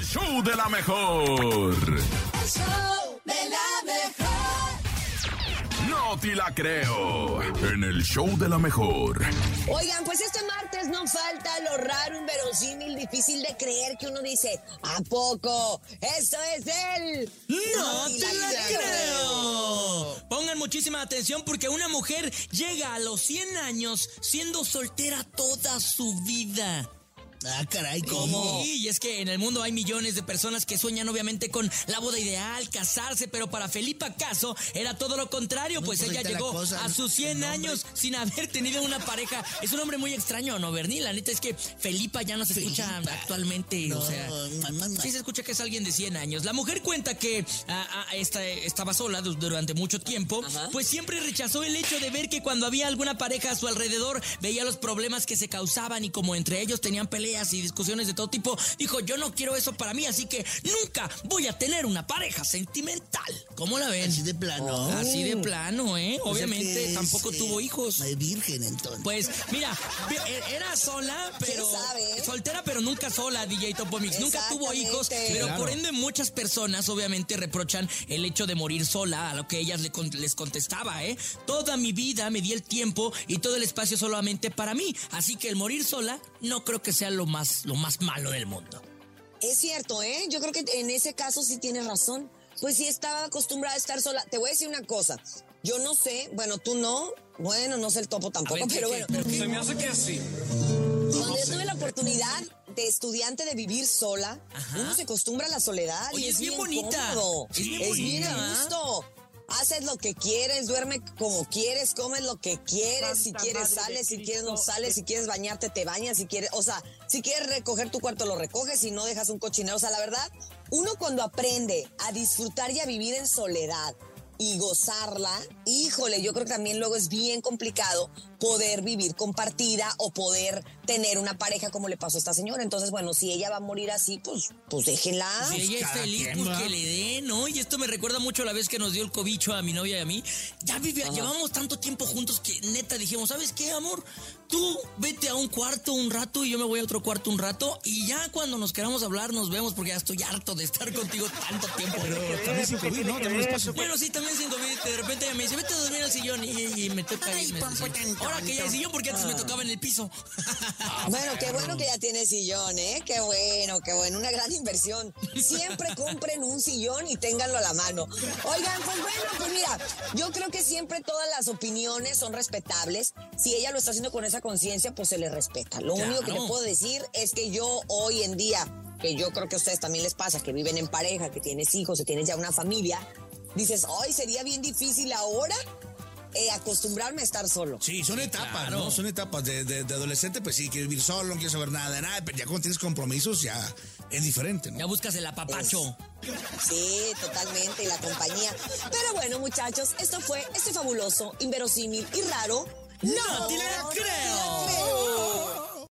el show de la mejor. El show de la mejor. No te la creo. En el show de la mejor. Oigan, pues este martes no falta lo raro, inverosímil, difícil de creer que uno dice, ¿a poco? Esto es el... ¡No te la creo! Pongan muchísima atención porque una mujer llega a los 100 años siendo soltera toda su vida. Ah, caray, ¿cómo? Sí, y es que en el mundo hay millones de personas que sueñan obviamente con la boda ideal, casarse, pero para Felipa Caso era todo lo contrario, pues, pues ella llegó cosa, a sus 100 El nombre. años sin haber tenido una pareja. Es un hombre muy extraño, ¿no, Bernie? La neta es que Felipa ya no se escucha Felipa. actualmente, No, o sea... Sí se escucha que es alguien de 100 años. La mujer cuenta que ah, ah, esta- estaba sola du- durante mucho tiempo, Ajá. pues siempre rechazó el hecho de ver que cuando había alguna pareja a su alrededor, veía los problemas que se causaban y como entre ellos tenían peleas y discusiones de todo tipo, dijo, yo no quiero eso para mí, así que nunca voy a tener una pareja sentimental. ¿Cómo la ven? Así de plano. Así de plano, ¿eh? O sea Obviamente tampoco eh, tuvo hijos. Es virgen, entonces. Pues mira, e- era sola, pero sabe? soltera, pero nunca sola, DJ Topomix. Nunca tuvo hijos, pero Claro. por ende muchas personas obviamente reprochan el hecho de morir sola, a lo que ellas le con- les contestaba, ¿eh? Toda mi vida me di el tiempo y todo el espacio solamente para mí, así que el morir sola no creo que sea lo más lo más malo del mundo. Es cierto, ¿eh? Yo creo que en ese caso sí tienes razón. Pues sí estaba acostumbrada a estar sola. Te voy a decir una cosa. Yo no sé, bueno, tú no. Bueno, no sé el topo tampoco, ver, ¿qué- pero qué- bueno. pero? Se me hace que sí. Cuando yo tuve la oportunidad de estudiante de vivir sola, Ajá. uno se acostumbra a la soledad Oye, y es es, bien bonita. cómodo. Es bien es bien bonita, a gusto. Haces lo que quieres, duerme como quieres, comes lo que quieres, si quieres sales, si quieres no sales, si quieres bañarte te bañas, si quieres, o sea, si quieres recoger tu cuarto lo recoges, si no dejas un cochinero, o sea, la verdad, uno cuando aprende a disfrutar y a vivir en soledad y gozarla, híjole, yo creo que también luego es bien complicado poder vivir compartida o poder tener una pareja como le pasó a esta señora. Entonces, bueno, si ella va a morir así, pues, pues déjenla. Si ella es cada feliz, pues que le dé, ¿no? Y esto me recuerda mucho a la vez que nos dio el cobicho a mi novia y a mí. Ya vive, llevamos tanto tiempo juntos que neta dijimos, ¿sabes qué, amor? Tú vete a un cuarto un rato y yo me voy a otro cuarto un rato y ya cuando nos queramos hablar nos vemos porque ya estoy harto de estar contigo tanto tiempo. También sin COVID, ¿no? También. Bueno, sí, también sin COVID. De repente ella me dice, vete a dormir al sillón y, y me toca Ay, Ahora que ya hay sillón porque antes me tocaba en el piso. Bueno, qué bueno que ya tiene sillón, ¿eh? Qué bueno, qué bueno. Una gran inversión. Siempre compren un sillón y ténganlo a la mano. Oigan, pues bueno, pues mira, yo creo que siempre todas las opiniones son respetables. Si ella lo está haciendo con esa conciencia, pues se le respeta. Lo único que Claro. puedo decir es que yo hoy en día, que yo creo que a ustedes también les pasa, que viven en pareja, que tienes hijos, que tienes ya una familia, dices, hoy sería bien difícil ahora eh, acostumbrarme a estar solo. Sí, son etapas, claro. ¿no? Son etapas. De, de- de adolescente, pues sí, quieres vivir solo, no quieres saber nada de nada, pero ya cuando tienes compromisos, ya es diferente, Ya ¿no? buscas el apapacho. Sí, totalmente, y la compañía. Pero bueno, muchachos, esto fue este fabuloso, inverosímil y raro. ¡No te la creo!